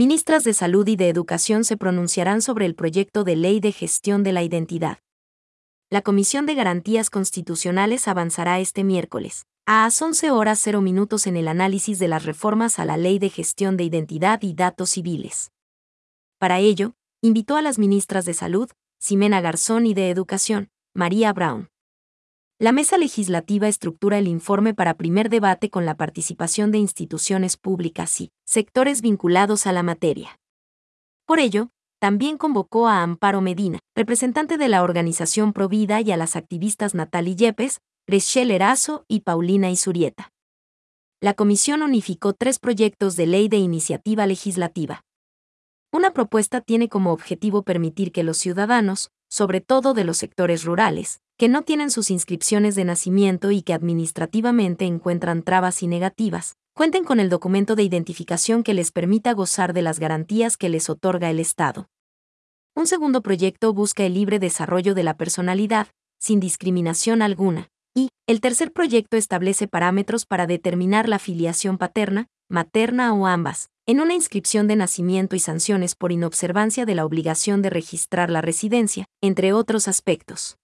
ministras de Salud y de Educación se pronunciarán sobre el proyecto de ley de gestión de la identidad. La Comisión de Garantías Constitucionales avanzará este miércoles, a las 11 horas 0 minutos en el análisis de las reformas a la Ley de Gestión de Identidad y Datos Civiles. Para ello, invitó a las ministras de Salud, Ximena Garzón y de Educación, María Brown. La mesa legislativa estructura el informe para primer debate con la participación de instituciones públicas y sectores vinculados a la materia. Por ello, también convocó a Amparo Medina, representante de la organización Provida, y a las activistas Natalie Yepes, Rechel Erazo y Paulina Isurieta. La comisión unificó tres proyectos de ley de iniciativa legislativa. Una propuesta tiene como objetivo permitir que los ciudadanos, sobre todo de los sectores rurales, que no tienen sus inscripciones de nacimiento y que administrativamente encuentran trabas y negativas, cuenten con el documento de identificación que les permita gozar de las garantías que les otorga el Estado. Un segundo proyecto busca el libre desarrollo de la personalidad, sin discriminación alguna, y, el tercer proyecto establece parámetros para determinar la filiación paterna, materna o ambas, en una inscripción de nacimiento y sanciones por inobservancia de la obligación de registrar la residencia, entre otros aspectos.